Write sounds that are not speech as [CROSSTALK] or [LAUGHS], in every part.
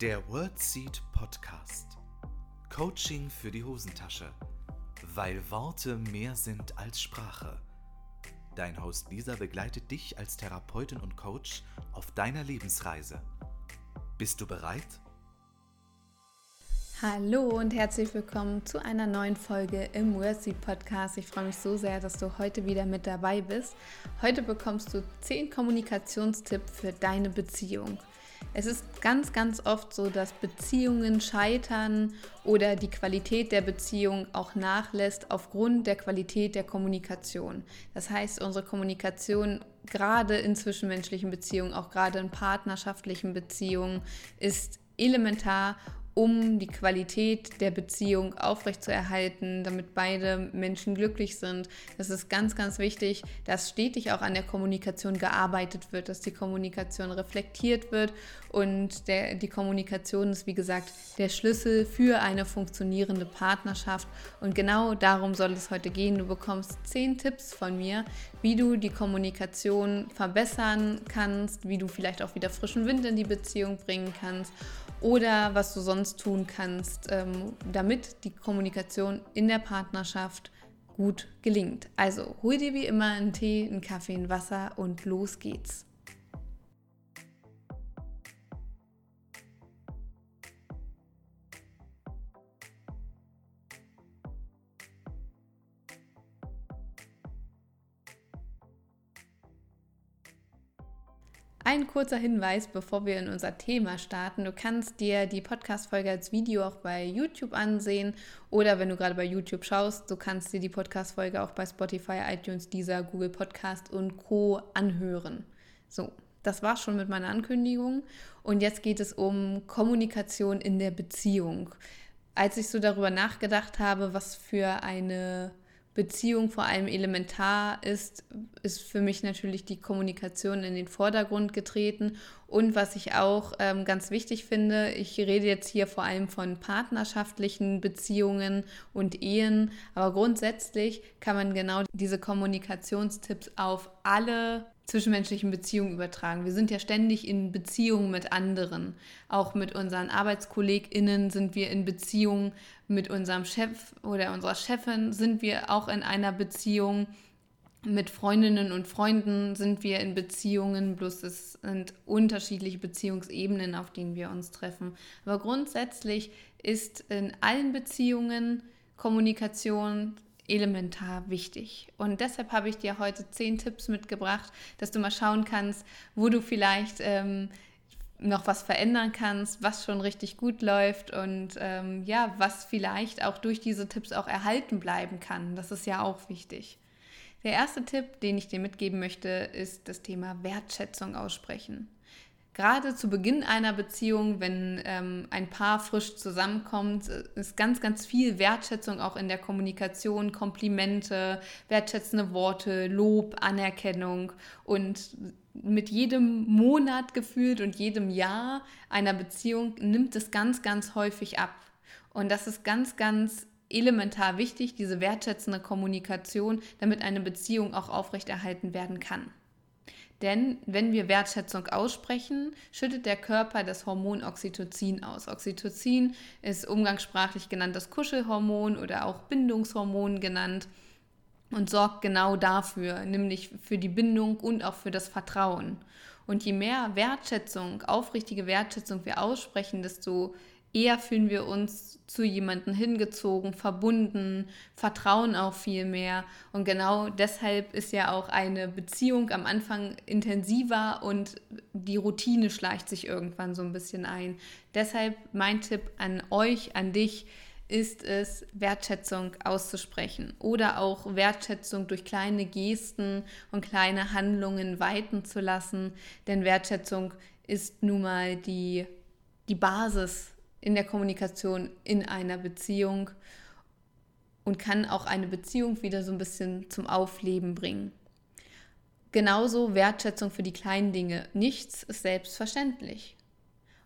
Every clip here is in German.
Der WordSeed Podcast. Coaching für die Hosentasche. Weil Worte mehr sind als Sprache. Dein Host Lisa begleitet dich als Therapeutin und Coach auf deiner Lebensreise. Bist du bereit? Hallo und herzlich willkommen zu einer neuen Folge im WordSeed Podcast. Ich freue mich so sehr, dass du heute wieder mit dabei bist. Heute bekommst du 10 Kommunikationstipps für deine Beziehung. Es ist ganz, ganz oft so, dass Beziehungen scheitern oder die Qualität der Beziehung auch nachlässt aufgrund der Qualität der Kommunikation. Das heißt, unsere Kommunikation gerade in zwischenmenschlichen Beziehungen, auch gerade in partnerschaftlichen Beziehungen, ist elementar um die Qualität der Beziehung aufrechtzuerhalten, damit beide Menschen glücklich sind. Das ist ganz, ganz wichtig, dass stetig auch an der Kommunikation gearbeitet wird, dass die Kommunikation reflektiert wird und der, die Kommunikation ist, wie gesagt, der Schlüssel für eine funktionierende Partnerschaft. Und genau darum soll es heute gehen. Du bekommst zehn Tipps von mir, wie du die Kommunikation verbessern kannst, wie du vielleicht auch wieder frischen Wind in die Beziehung bringen kannst oder was du sonst tun kannst, ähm, damit die Kommunikation in der Partnerschaft gut gelingt. Also hol dir wie immer einen Tee, einen Kaffee, ein Wasser und los geht's. Ein kurzer Hinweis, bevor wir in unser Thema starten. Du kannst dir die Podcast-Folge als Video auch bei YouTube ansehen oder wenn du gerade bei YouTube schaust, du kannst dir die Podcast-Folge auch bei Spotify, iTunes, Deezer, Google Podcast und Co. anhören. So, das war schon mit meiner Ankündigung und jetzt geht es um Kommunikation in der Beziehung. Als ich so darüber nachgedacht habe, was für eine Beziehung vor allem elementar ist, ist für mich natürlich die Kommunikation in den Vordergrund getreten. Und was ich auch ähm, ganz wichtig finde, ich rede jetzt hier vor allem von partnerschaftlichen Beziehungen und Ehen, aber grundsätzlich kann man genau diese Kommunikationstipps auf alle zwischenmenschlichen Beziehungen übertragen. Wir sind ja ständig in Beziehungen mit anderen. Auch mit unseren ArbeitskollegInnen sind wir in Beziehungen, mit unserem Chef oder unserer Chefin sind wir auch in einer Beziehung. Mit Freundinnen und Freunden sind wir in Beziehungen, bloß es sind unterschiedliche Beziehungsebenen, auf denen wir uns treffen. Aber grundsätzlich ist in allen Beziehungen Kommunikation elementar wichtig. Und deshalb habe ich dir heute zehn Tipps mitgebracht, dass du mal schauen kannst, wo du vielleicht ähm, noch was verändern kannst, was schon richtig gut läuft und ähm, ja, was vielleicht auch durch diese Tipps auch erhalten bleiben kann. Das ist ja auch wichtig. Der erste Tipp, den ich dir mitgeben möchte, ist das Thema Wertschätzung aussprechen gerade zu Beginn einer Beziehung, wenn ähm, ein Paar frisch zusammenkommt, ist ganz, ganz viel Wertschätzung auch in der Kommunikation, Komplimente, wertschätzende Worte, Lob, Anerkennung und mit jedem Monat gefühlt und jedem Jahr einer Beziehung nimmt es ganz, ganz häufig ab. Und das ist ganz, ganz elementar wichtig, diese wertschätzende Kommunikation, damit eine Beziehung auch aufrechterhalten werden kann. Denn wenn wir Wertschätzung aussprechen, schüttet der Körper das Hormon Oxytocin aus. Oxytocin ist umgangssprachlich genannt das Kuschelhormon oder auch Bindungshormon genannt und sorgt genau dafür, nämlich für die Bindung und auch für das Vertrauen. Und je mehr Wertschätzung, aufrichtige Wertschätzung wir aussprechen, desto eher fühlen wir uns zu jemandem hingezogen, verbunden, vertrauen auch viel mehr. Und genau deshalb ist ja auch eine Beziehung am Anfang intensiver und die Routine schleicht sich irgendwann so ein bisschen ein. Deshalb mein Tipp an euch, an dich, ist es, Wertschätzung auszusprechen oder auch Wertschätzung durch kleine Gesten und kleine Handlungen weiten zu lassen. Denn Wertschätzung ist nun mal die, die Basis in der Kommunikation in einer Beziehung und kann auch eine Beziehung wieder so ein bisschen zum Aufleben bringen. Genauso Wertschätzung für die kleinen Dinge. Nichts ist selbstverständlich.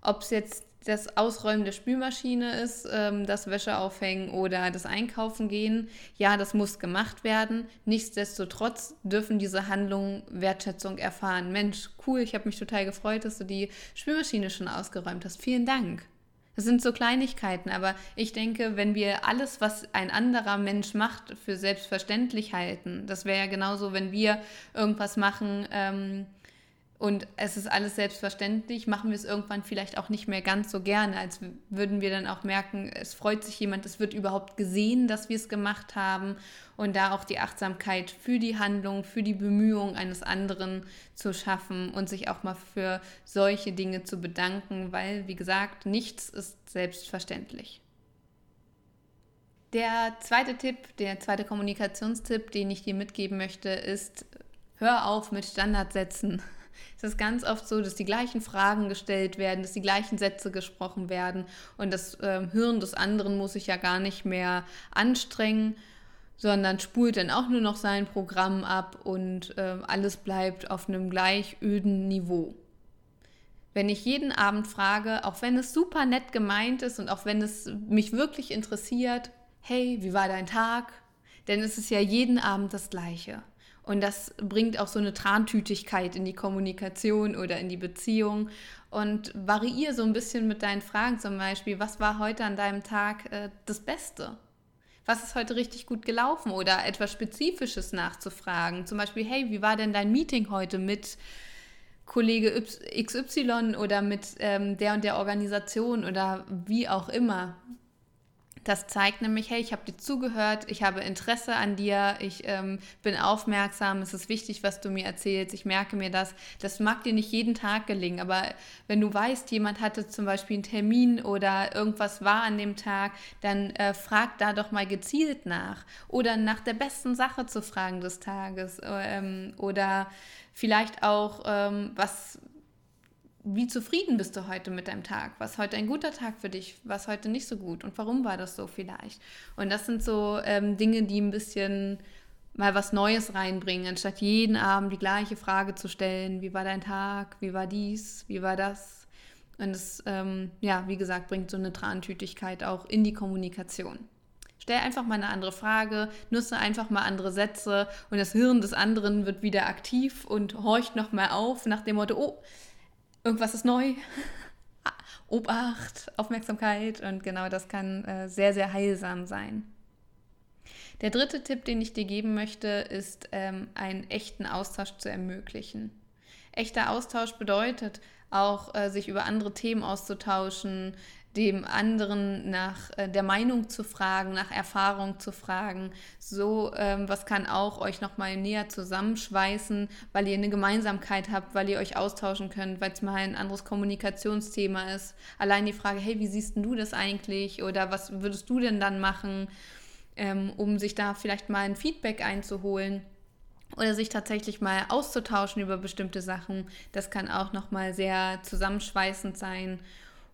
Ob es jetzt das Ausräumen der Spülmaschine ist, ähm, das Wäsche aufhängen oder das Einkaufen gehen. Ja, das muss gemacht werden. Nichtsdestotrotz dürfen diese Handlungen Wertschätzung erfahren. Mensch, cool, ich habe mich total gefreut, dass du die Spülmaschine schon ausgeräumt hast. Vielen Dank. Das sind so Kleinigkeiten, aber ich denke, wenn wir alles, was ein anderer Mensch macht, für selbstverständlich halten, das wäre ja genauso, wenn wir irgendwas machen, ähm, und es ist alles selbstverständlich, machen wir es irgendwann vielleicht auch nicht mehr ganz so gerne, als würden wir dann auch merken, es freut sich jemand, es wird überhaupt gesehen, dass wir es gemacht haben. Und da auch die Achtsamkeit für die Handlung, für die Bemühungen eines anderen zu schaffen und sich auch mal für solche Dinge zu bedanken, weil, wie gesagt, nichts ist selbstverständlich. Der zweite Tipp, der zweite Kommunikationstipp, den ich dir mitgeben möchte, ist, hör auf mit Standardsätzen es ist ganz oft so, dass die gleichen Fragen gestellt werden, dass die gleichen Sätze gesprochen werden und das äh, Hirn des anderen muss sich ja gar nicht mehr anstrengen, sondern spult dann auch nur noch sein Programm ab und äh, alles bleibt auf einem gleich öden Niveau. Wenn ich jeden Abend frage, auch wenn es super nett gemeint ist und auch wenn es mich wirklich interessiert, hey, wie war dein Tag? Denn es ist ja jeden Abend das Gleiche. Und das bringt auch so eine Trantütigkeit in die Kommunikation oder in die Beziehung. Und variiere so ein bisschen mit deinen Fragen zum Beispiel, was war heute an deinem Tag äh, das Beste? Was ist heute richtig gut gelaufen? Oder etwas Spezifisches nachzufragen. Zum Beispiel, hey, wie war denn dein Meeting heute mit Kollege XY oder mit ähm, der und der Organisation oder wie auch immer? Das zeigt nämlich, hey, ich habe dir zugehört, ich habe Interesse an dir, ich ähm, bin aufmerksam, es ist wichtig, was du mir erzählst, ich merke mir das. Das mag dir nicht jeden Tag gelingen, aber wenn du weißt, jemand hatte zum Beispiel einen Termin oder irgendwas war an dem Tag, dann äh, frag da doch mal gezielt nach. Oder nach der besten Sache zu fragen des Tages. Ähm, oder vielleicht auch, ähm, was wie zufrieden bist du heute mit deinem Tag? Was heute ein guter Tag für dich? Was heute nicht so gut? Und warum war das so vielleicht? Und das sind so ähm, Dinge, die ein bisschen mal was Neues reinbringen, anstatt jeden Abend die gleiche Frage zu stellen. Wie war dein Tag? Wie war dies? Wie war das? Und es, ähm, ja, wie gesagt, bringt so eine Trantütigkeit auch in die Kommunikation. Stell einfach mal eine andere Frage, nutze einfach mal andere Sätze und das Hirn des anderen wird wieder aktiv und horcht nochmal auf nach dem Motto, oh, irgendwas ist neu. [LAUGHS] Obacht, Aufmerksamkeit und genau das kann äh, sehr, sehr heilsam sein. Der dritte Tipp, den ich dir geben möchte, ist, ähm, einen echten Austausch zu ermöglichen. Echter Austausch bedeutet auch, äh, sich über andere Themen auszutauschen, dem anderen nach äh, der Meinung zu fragen, nach Erfahrung zu fragen. So ähm, was kann auch euch nochmal näher zusammenschweißen, weil ihr eine Gemeinsamkeit habt, weil ihr euch austauschen könnt, weil es mal ein anderes Kommunikationsthema ist. Allein die Frage, hey, wie siehst du das eigentlich oder was würdest du denn dann machen, ähm, um sich da vielleicht mal ein Feedback einzuholen oder sich tatsächlich mal auszutauschen über bestimmte Sachen. Das kann auch nochmal sehr zusammenschweißend sein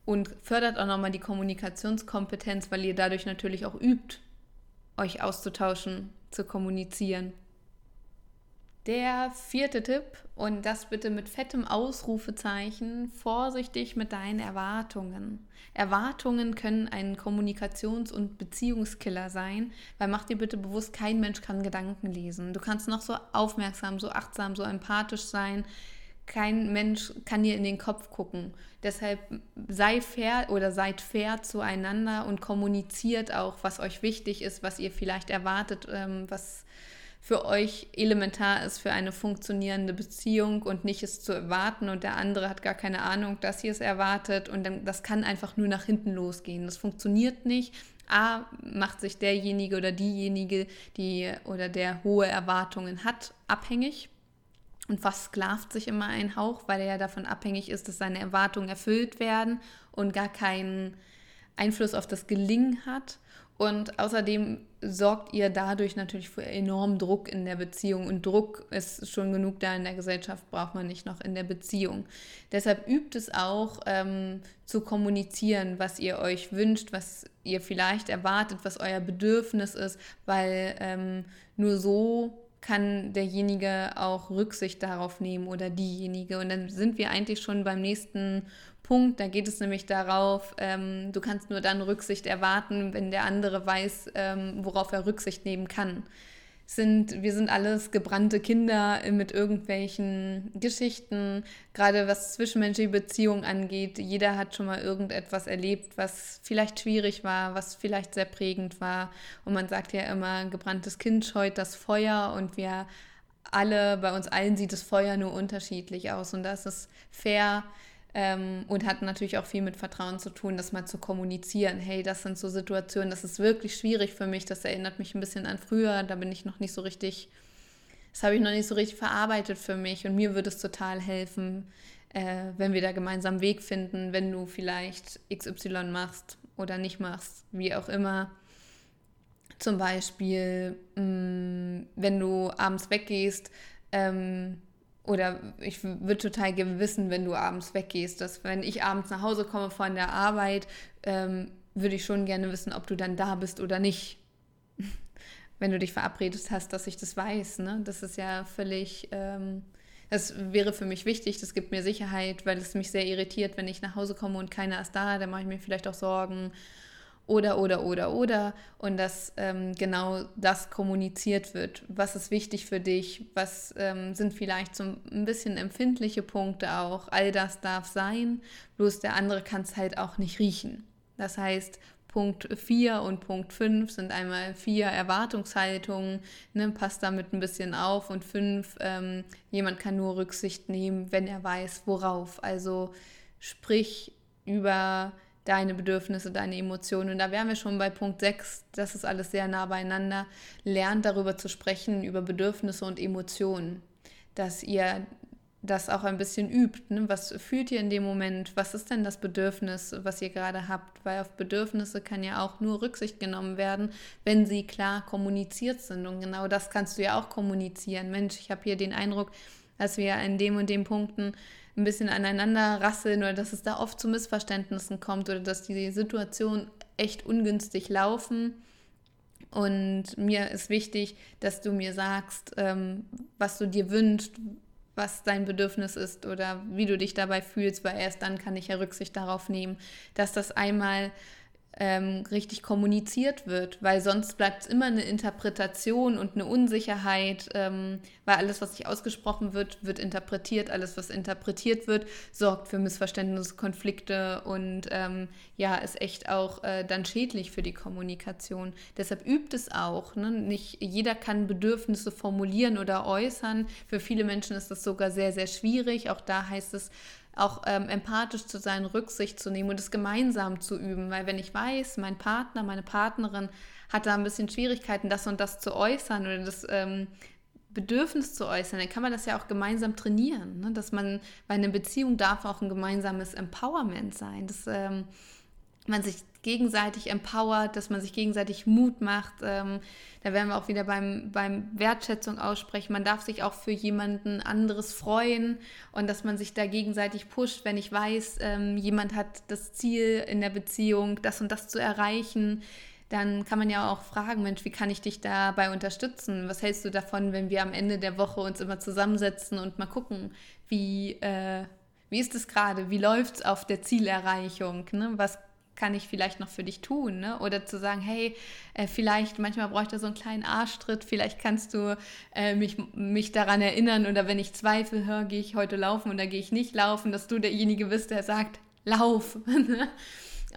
und fördert auch nochmal die Kommunikationskompetenz, weil ihr dadurch natürlich auch übt, euch auszutauschen, zu kommunizieren. Der vierte Tipp, und das bitte mit fettem Ausrufezeichen, vorsichtig mit deinen Erwartungen. Erwartungen können ein Kommunikations- und Beziehungskiller sein, weil mach dir bitte bewusst, kein Mensch kann Gedanken lesen. Du kannst noch so aufmerksam, so achtsam, so empathisch sein kein Mensch kann dir in den Kopf gucken. Deshalb sei fair oder seid fair zueinander und kommuniziert auch, was euch wichtig ist, was ihr vielleicht erwartet, ähm, was für euch elementar ist für eine funktionierende Beziehung und nicht es zu erwarten und der andere hat gar keine Ahnung, dass ihr es erwartet und dann, das kann einfach nur nach hinten losgehen. Das funktioniert nicht. A, macht sich derjenige oder diejenige, die oder der hohe Erwartungen hat, abhängig und versklavt sich immer ein Hauch, weil er ja davon abhängig ist, dass seine Erwartungen erfüllt werden und gar keinen Einfluss auf das Gelingen hat. Und außerdem sorgt ihr dadurch natürlich für enormen Druck in der Beziehung. Und Druck ist schon genug da in der Gesellschaft, braucht man nicht noch in der Beziehung. Deshalb übt es auch ähm, zu kommunizieren, was ihr euch wünscht, was ihr vielleicht erwartet, was euer Bedürfnis ist, weil ähm, nur so kann derjenige auch Rücksicht darauf nehmen oder diejenige. Und dann sind wir eigentlich schon beim nächsten Punkt. Da geht es nämlich darauf, ähm, du kannst nur dann Rücksicht erwarten, wenn der andere weiß, ähm, worauf er Rücksicht nehmen kann sind, wir sind alles gebrannte Kinder mit irgendwelchen Geschichten, gerade was zwischenmenschliche Beziehungen angeht. Jeder hat schon mal irgendetwas erlebt, was vielleicht schwierig war, was vielleicht sehr prägend war. Und man sagt ja immer, gebranntes Kind scheut das Feuer und wir alle, bei uns allen sieht das Feuer nur unterschiedlich aus. Und das ist fair, ähm, und hat natürlich auch viel mit Vertrauen zu tun, das mal zu kommunizieren. Hey, das sind so Situationen, das ist wirklich schwierig für mich. Das erinnert mich ein bisschen an früher. Da bin ich noch nicht so richtig, das habe ich noch nicht so richtig verarbeitet für mich. Und mir würde es total helfen, äh, wenn wir da gemeinsam einen Weg finden, wenn du vielleicht XY machst oder nicht machst, wie auch immer. Zum Beispiel, mh, mm, wenn du abends weggehst, ähm, oder ich würde total gerne wissen, wenn du abends weggehst, dass wenn ich abends nach Hause komme von der Arbeit, ähm, würde ich schon gerne wissen, ob du dann da bist oder nicht. [LAUGHS] wenn du dich verabredet hast, dass ich das weiß. Ne? Das ist ja völlig, ähm, das wäre für mich wichtig, das gibt mir Sicherheit, weil es mich sehr irritiert, wenn ich nach Hause komme und keiner ist da, dann mache ich mir vielleicht auch Sorgen oder, oder, oder, oder. Und dass ähm, genau das kommuniziert wird. Was ist wichtig für dich? Was ähm, sind vielleicht so ein bisschen empfindliche Punkte auch? All das darf sein, bloß der andere kann es halt auch nicht riechen. Das heißt, Punkt 4 und Punkt 5 sind einmal vier Erwartungshaltungen, ne, passt damit ein bisschen auf und 5, ähm, jemand kann nur Rücksicht nehmen, wenn er weiß, worauf. Also sprich über deine Bedürfnisse, deine Emotionen. Und da wären wir schon bei Punkt 6, das ist alles sehr nah beieinander. Lernt darüber zu sprechen, über Bedürfnisse und Emotionen. Dass ihr das auch ein bisschen übt. Ne? Was fühlt ihr in dem Moment? Was ist denn das Bedürfnis, was ihr gerade habt? Weil auf Bedürfnisse kann ja auch nur Rücksicht genommen werden, wenn sie klar kommuniziert sind. Und genau das kannst du ja auch kommunizieren. Mensch, ich habe hier den Eindruck, dass wir in dem und den Punkten ein bisschen aneinander rasseln oder dass es da oft zu Missverständnissen kommt oder dass die Situation echt ungünstig laufen. Und mir ist wichtig, dass du mir sagst, ähm, was du dir wünschst, was dein Bedürfnis ist oder wie du dich dabei fühlst, weil erst dann kann ich ja Rücksicht darauf nehmen, dass das einmal ähm, richtig kommuniziert wird, weil sonst bleibt es immer eine Interpretation und eine Unsicherheit, ähm, weil alles, was nicht ausgesprochen wird, wird interpretiert, alles, was interpretiert wird, sorgt für Missverständnisse, Konflikte und ähm, ja, ist echt auch äh, dann schädlich für die Kommunikation. Deshalb übt es auch. Ne? Nicht jeder kann Bedürfnisse formulieren oder äußern. Für viele Menschen ist das sogar sehr, sehr schwierig. Auch da heißt es, auch ähm, empathisch zu sein, Rücksicht zu nehmen und es gemeinsam zu üben. Weil wenn ich weiß, mein Partner, meine Partnerin hat da ein bisschen Schwierigkeiten, das und das zu äußern oder das ähm, Bedürfnis zu äußern, dann kann man das ja auch gemeinsam trainieren. Ne? Dass man, weil eine Beziehung darf auch ein gemeinsames Empowerment sein. Dass ähm, man sich gegenseitig empowert, dass man sich gegenseitig Mut macht. Ähm, da werden wir auch wieder beim, beim Wertschätzung aussprechen. Man darf sich auch für jemanden anderes freuen und dass man sich da gegenseitig pusht, wenn ich weiß, ähm, jemand hat das Ziel in der Beziehung, das und das zu erreichen. Dann kann man ja auch fragen, Mensch, wie kann ich dich dabei unterstützen? Was hältst du davon, wenn wir am Ende der Woche uns immer zusammensetzen und mal gucken, wie, äh, wie ist es gerade? Wie läuft es auf der Zielerreichung? Ne? Was kann ich vielleicht noch für dich tun? Ne? Oder zu sagen, hey, äh, vielleicht, manchmal bräuchte so einen kleinen Arschtritt, vielleicht kannst du äh, mich, mich daran erinnern oder wenn ich Zweifel höre, gehe ich heute laufen oder gehe ich nicht laufen, dass du derjenige bist, der sagt, lauf. [LAUGHS] Ne?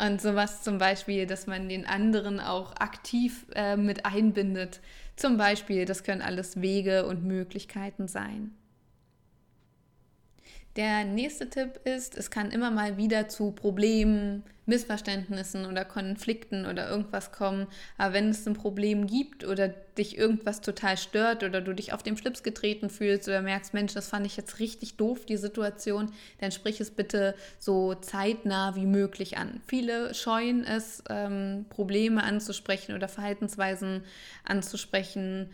Und sowas zum Beispiel, dass man den anderen auch aktiv äh, mit einbindet. Zum Beispiel, das können alles Wege und Möglichkeiten sein. Der nächste Tipp ist, es kann immer mal wieder zu Problemen, Missverständnissen oder Konflikten oder irgendwas kommen. Aber wenn es ein Problem gibt oder dich irgendwas total stört oder du dich auf dem Schlips getreten fühlst oder merkst, Mensch, das fand ich jetzt richtig doof, die Situation, dann sprich es bitte so zeitnah wie möglich an. Viele scheuen es, ähm, Probleme anzusprechen oder Verhaltensweisen anzusprechen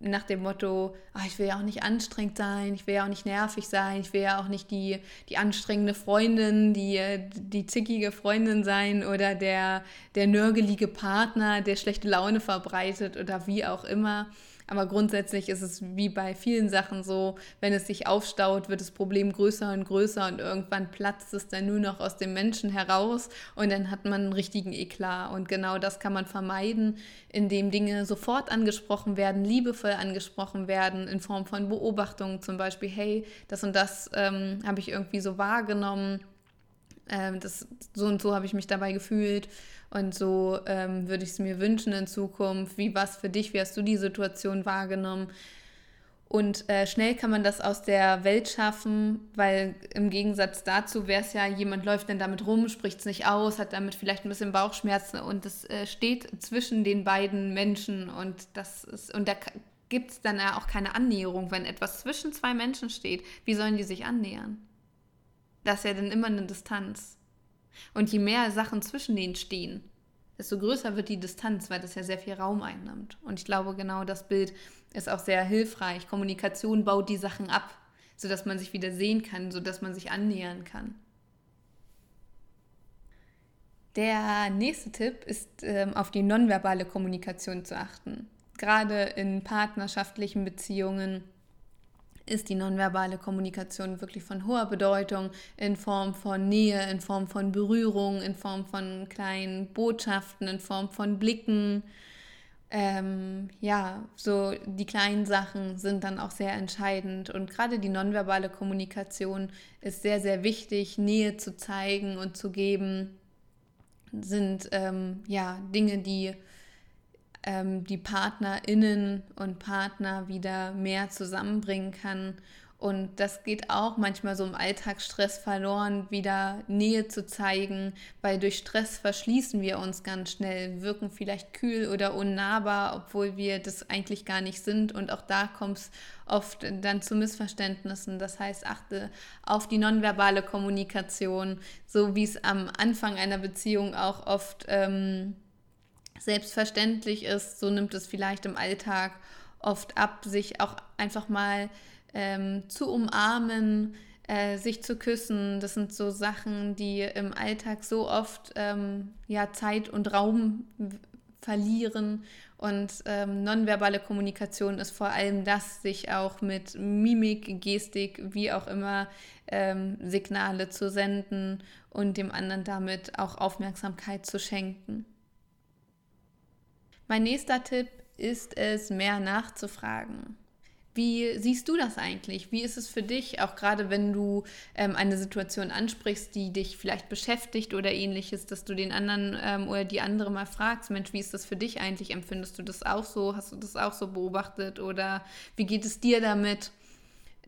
nach dem Motto, ach, ich will ja auch nicht anstrengend sein, ich will ja auch nicht nervig sein, ich will ja auch nicht die, die anstrengende Freundin, die, die zickige Freundin sein oder der, der nörgelige Partner, der schlechte Laune verbreitet oder wie auch immer. Aber grundsätzlich ist es wie bei vielen Sachen so, wenn es sich aufstaut, wird das Problem größer und größer und irgendwann platzt es dann nur noch aus dem Menschen heraus und dann hat man einen richtigen Eklat. Und genau das kann man vermeiden, indem Dinge sofort angesprochen werden, liebevoll angesprochen werden, in Form von Beobachtungen zum Beispiel, hey, das und das ähm, habe ich irgendwie so wahrgenommen ähm, das, so und so habe ich mich dabei gefühlt und so ähm, würde ich es mir wünschen in Zukunft. Wie war es für dich? Wie hast du die Situation wahrgenommen? Und äh, schnell kann man das aus der Welt schaffen, weil im Gegensatz dazu wäre es ja, jemand läuft dann damit rum, spricht es nicht aus, hat damit vielleicht ein bisschen Bauchschmerzen und es äh, steht zwischen den beiden Menschen und das ist, und da gibt es dann ja auch keine Annäherung. Wenn etwas zwischen zwei Menschen steht, wie sollen die sich annähern? Das ist ja dann immer eine Distanz. Und je mehr Sachen zwischen denen stehen, desto größer wird die Distanz, weil das ja sehr viel Raum einnimmt. Und ich glaube, genau das Bild ist auch sehr hilfreich. Kommunikation baut die Sachen ab, sodass man sich wieder sehen kann, sodass man sich annähern kann. Der nächste Tipp ist, ähm, auf die nonverbale Kommunikation zu achten. Gerade in partnerschaftlichen Beziehungen ist die nonverbale Kommunikation wirklich von hoher Bedeutung in Form von Nähe, in Form von Berührung, in Form von kleinen Botschaften, in Form von Blicken. Ähm, ja, so die kleinen Sachen sind dann auch sehr entscheidend und gerade die nonverbale Kommunikation ist sehr, sehr wichtig, Nähe zu zeigen und zu geben, sind ähm, ja Dinge, die ähm, die PartnerInnen und Partner wieder mehr zusammenbringen kann. Und das geht auch manchmal so im Alltagsstress verloren, wieder Nähe zu zeigen, weil durch Stress verschließen wir uns ganz schnell, wirken vielleicht kühl oder unnahbar, obwohl wir das eigentlich gar nicht sind. Und auch da kommt es oft dann zu Missverständnissen. Das heißt, achte auf die nonverbale Kommunikation, so wie es am Anfang einer Beziehung auch oft ähm, selbstverständlich ist, so nimmt es vielleicht im Alltag oft ab, sich auch einfach mal ähm, zu umarmen, äh, sich zu küssen. Das sind so Sachen, die im Alltag so oft ähm, ja, Zeit und Raum verlieren. Und ähm, nonverbale Kommunikation ist vor allem das, sich auch mit Mimik, Gestik, wie auch immer, ähm, Signale zu senden und dem anderen damit auch Aufmerksamkeit zu schenken. Mein nächster Tipp ist es, mehr nachzufragen. Wie siehst du das eigentlich? Wie ist es für dich, auch gerade wenn du ähm, eine Situation ansprichst, die dich vielleicht beschäftigt oder ähnliches, dass du den anderen ähm, oder die andere mal fragst, Mensch, wie ist das für dich eigentlich? Empfindest du das auch so? Hast du das auch so beobachtet? Oder wie geht es dir damit,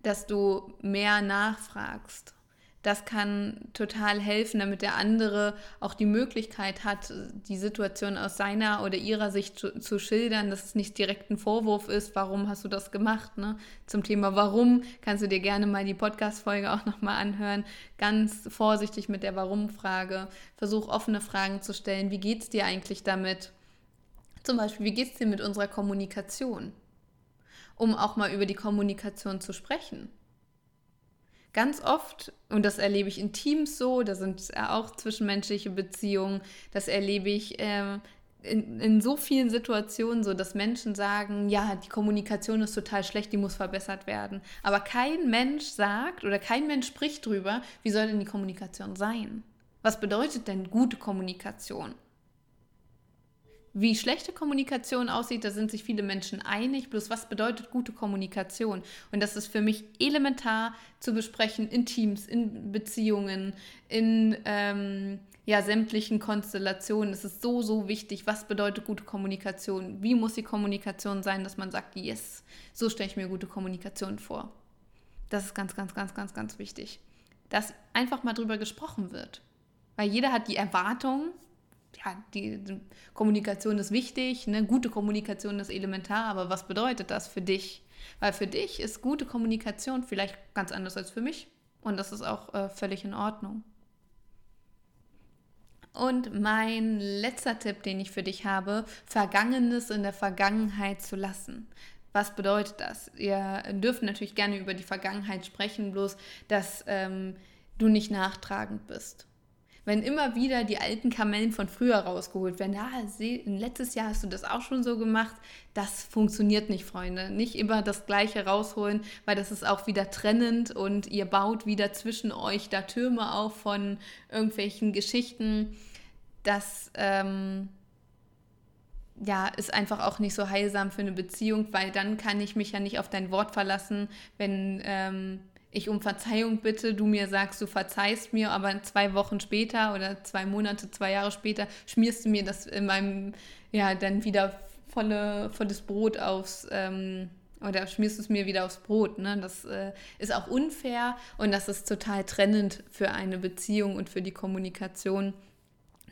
dass du mehr nachfragst? Das kann total helfen, damit der andere auch die Möglichkeit hat, die Situation aus seiner oder ihrer Sicht zu, zu schildern, dass es nicht direkt ein Vorwurf ist, warum hast du das gemacht. Ne? Zum Thema Warum kannst du dir gerne mal die Podcast-Folge auch nochmal anhören. Ganz vorsichtig mit der Warum-Frage. Versuch offene Fragen zu stellen. Wie geht es dir eigentlich damit? Zum Beispiel, wie geht es dir mit unserer Kommunikation? Um auch mal über die Kommunikation zu sprechen ganz oft, und das erlebe ich in Teams so, da sind auch zwischenmenschliche Beziehungen, das erlebe ich äh, in, in so vielen Situationen so, dass Menschen sagen, ja, die Kommunikation ist total schlecht, die muss verbessert werden. Aber kein Mensch sagt oder kein Mensch spricht drüber, wie soll denn die Kommunikation sein? Was bedeutet denn gute Kommunikation? Wie schlechte Kommunikation aussieht, da sind sich viele Menschen einig. Bloß was bedeutet gute Kommunikation? Und das ist für mich elementar zu besprechen in Teams, in Beziehungen, in ähm, ja, sämtlichen Konstellationen. Es ist so, so wichtig. Was bedeutet gute Kommunikation? Wie muss die Kommunikation sein, dass man sagt, yes, so stelle ich mir gute Kommunikation vor? Das ist ganz, ganz, ganz, ganz, ganz wichtig. Dass einfach mal drüber gesprochen wird. Weil jeder hat die Erwartung, ja, die, Kommunikation ist wichtig, ne? gute Kommunikation ist elementar, aber was bedeutet das für dich? Weil für dich ist gute Kommunikation vielleicht ganz anders als für mich und das ist auch äh, völlig in Ordnung. Und mein letzter Tipp, den ich für dich habe, Vergangenes in der Vergangenheit zu lassen. Was bedeutet das? Ihr dürft natürlich gerne über die Vergangenheit sprechen, bloß dass ähm, du nicht nachtragend bist wenn immer wieder die alten Kamellen von früher rausgeholt werden, ja, letztes Jahr hast du das auch schon so gemacht, das funktioniert nicht, Freunde. Nicht immer das Gleiche rausholen, weil das ist auch wieder trennend und ihr baut wieder zwischen euch da Türme auf von irgendwelchen Geschichten. Das ähm, ja, ist einfach auch nicht so heilsam für eine Beziehung, weil dann kann ich mich ja nicht auf dein Wort verlassen, wenn ähm, ich um Verzeihung bitte, du mir sagst, du verzeihst mir, aber zwei Wochen später oder zwei Monate, zwei Jahre später schmierst du mir das in meinem, ja, dann wieder volle, volles Brot aufs, ähm, oder schmierst du es mir wieder aufs Brot. Ne? Das äh, ist auch unfair und das ist total trennend für eine Beziehung und für die Kommunikation.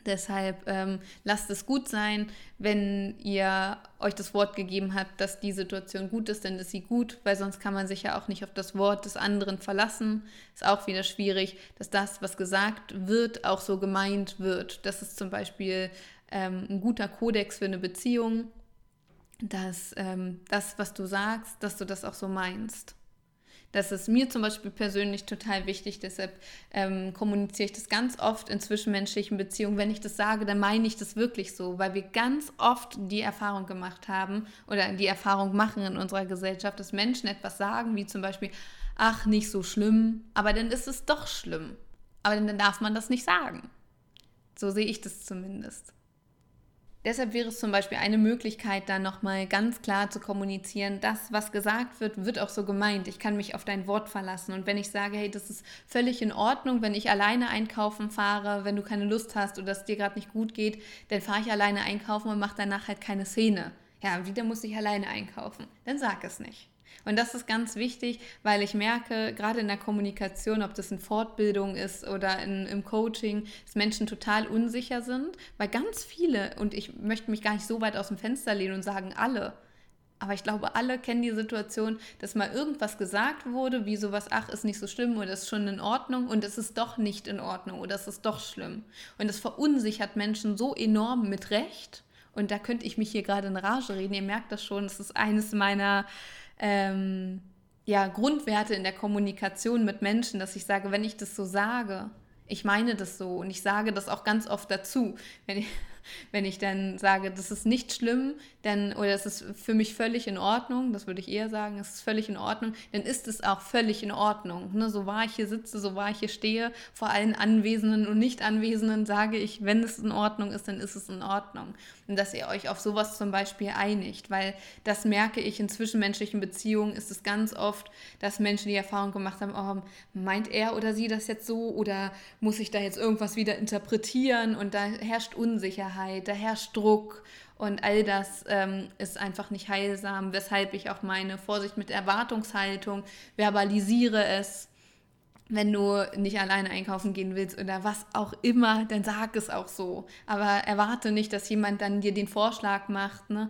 Deshalb ähm, lasst es gut sein, wenn ihr euch das Wort gegeben habt, dass die Situation gut ist, dann ist sie gut, weil sonst kann man sich ja auch nicht auf das Wort des anderen verlassen. Ist auch wieder schwierig, dass das, was gesagt wird, auch so gemeint wird. Das ist zum Beispiel ähm, ein guter Kodex für eine Beziehung, dass ähm, das, was du sagst, dass du das auch so meinst. Das ist mir zum Beispiel persönlich total wichtig, deshalb ähm, kommuniziere ich das ganz oft in zwischenmenschlichen Beziehungen. Wenn ich das sage, dann meine ich das wirklich so, weil wir ganz oft die Erfahrung gemacht haben oder die Erfahrung machen in unserer Gesellschaft, dass Menschen etwas sagen, wie zum Beispiel, ach, nicht so schlimm, aber dann ist es doch schlimm. Aber dann darf man das nicht sagen. So sehe ich das zumindest. Deshalb wäre es zum Beispiel eine Möglichkeit, da nochmal ganz klar zu kommunizieren, das, was gesagt wird, wird auch so gemeint. Ich kann mich auf dein Wort verlassen. Und wenn ich sage, hey, das ist völlig in Ordnung, wenn ich alleine einkaufen fahre, wenn du keine Lust hast oder es dir gerade nicht gut geht, dann fahre ich alleine einkaufen und mache danach halt keine Szene. Ja, wieder muss ich alleine einkaufen. Dann sag es nicht. Und das ist ganz wichtig, weil ich merke, gerade in der Kommunikation, ob das in Fortbildung ist oder in, im Coaching, dass Menschen total unsicher sind, weil ganz viele, und ich möchte mich gar nicht so weit aus dem Fenster lehnen und sagen alle, aber ich glaube, alle kennen die Situation, dass mal irgendwas gesagt wurde, wie sowas, ach, ist nicht so schlimm oder ist schon in Ordnung und es ist doch nicht in Ordnung oder es ist doch schlimm. Und das verunsichert Menschen so enorm mit Recht. Und da könnte ich mich hier gerade in Rage reden. Ihr merkt das schon, das ist eines meiner ähm, ja, Grundwerte in der Kommunikation mit Menschen, dass ich sage, wenn ich das so sage, ich meine das so und ich sage das auch ganz oft dazu. Wenn ich, [LAUGHS] wenn ich dann sage, das ist nicht schlimm, dann, oder es ist für mich völlig in Ordnung, das würde ich eher sagen, es ist völlig in Ordnung, dann ist es auch völlig in Ordnung. Ne? So wahr ich hier sitze, so wahr ich hier stehe, vor allen Anwesenden und Nicht-Anwesenden sage ich, wenn es in Ordnung ist, dann ist es in Ordnung. Und dass ihr euch auf sowas zum Beispiel einigt, weil das merke ich in zwischenmenschlichen Beziehungen, ist es ganz oft, dass Menschen die Erfahrung gemacht haben, oh, meint er oder sie das jetzt so oder muss ich da jetzt irgendwas wieder interpretieren und da herrscht Unsicherheit, da herrscht Druck und all das ähm, ist einfach nicht heilsam, weshalb ich auch meine Vorsicht mit Erwartungshaltung verbalisiere es. Wenn du nicht alleine einkaufen gehen willst oder was auch immer, dann sag es auch so. Aber erwarte nicht, dass jemand dann dir den Vorschlag macht, ne?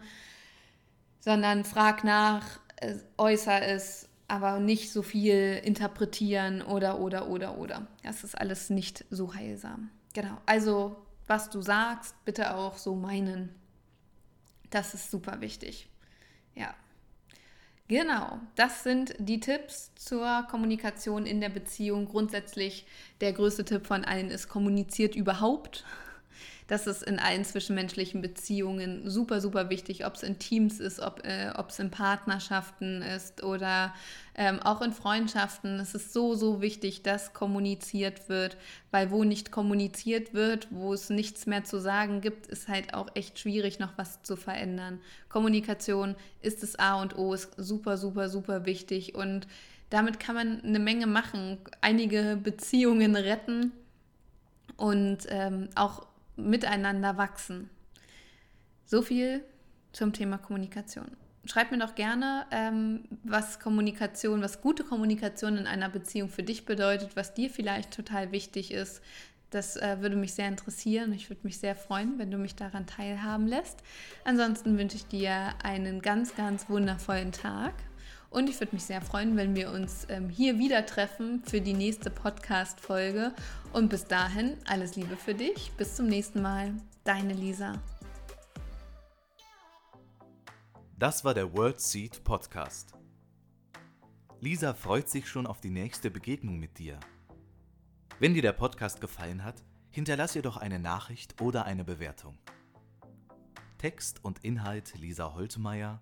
sondern frag nach, äh, äußere es, aber nicht so viel interpretieren oder, oder, oder, oder. Das ist alles nicht so heilsam. Genau. Also, was du sagst, bitte auch so meinen. Das ist super wichtig. Ja. Genau, das sind die Tipps zur Kommunikation in der Beziehung. Grundsätzlich der größte Tipp von allen ist, kommuniziert überhaupt. Das ist in allen zwischenmenschlichen Beziehungen super, super wichtig, ob es in Teams ist, ob äh, es in Partnerschaften ist oder ähm, auch in Freundschaften. Es ist so, so wichtig, dass kommuniziert wird, weil wo nicht kommuniziert wird, wo es nichts mehr zu sagen gibt, ist halt auch echt schwierig, noch was zu verändern. Kommunikation ist das A und O, ist super, super, super wichtig und damit kann man eine Menge machen, einige Beziehungen retten und ähm, auch miteinander wachsen. So viel zum Thema Kommunikation. Schreib mir doch gerne, ähm, was Kommunikation, was gute Kommunikation in einer Beziehung für dich bedeutet, was dir vielleicht total wichtig ist. Das äh, würde mich sehr interessieren. Ich würde mich sehr freuen, wenn du mich daran teilhaben lässt. Ansonsten wünsche ich dir einen ganz, ganz wundervollen Tag. Und ich würde mich sehr freuen, wenn wir uns ähm, hier wieder treffen für die nächste Podcast-Folge. Und bis dahin, alles Liebe für dich. Bis zum nächsten Mal. Deine Lisa. Das war der World Seed Podcast. Lisa freut sich schon auf die nächste Begegnung mit dir. Wenn dir der Podcast gefallen hat, Hinterlass ihr doch eine Nachricht oder eine Bewertung. Text und Inhalt Lisa Holtmeier,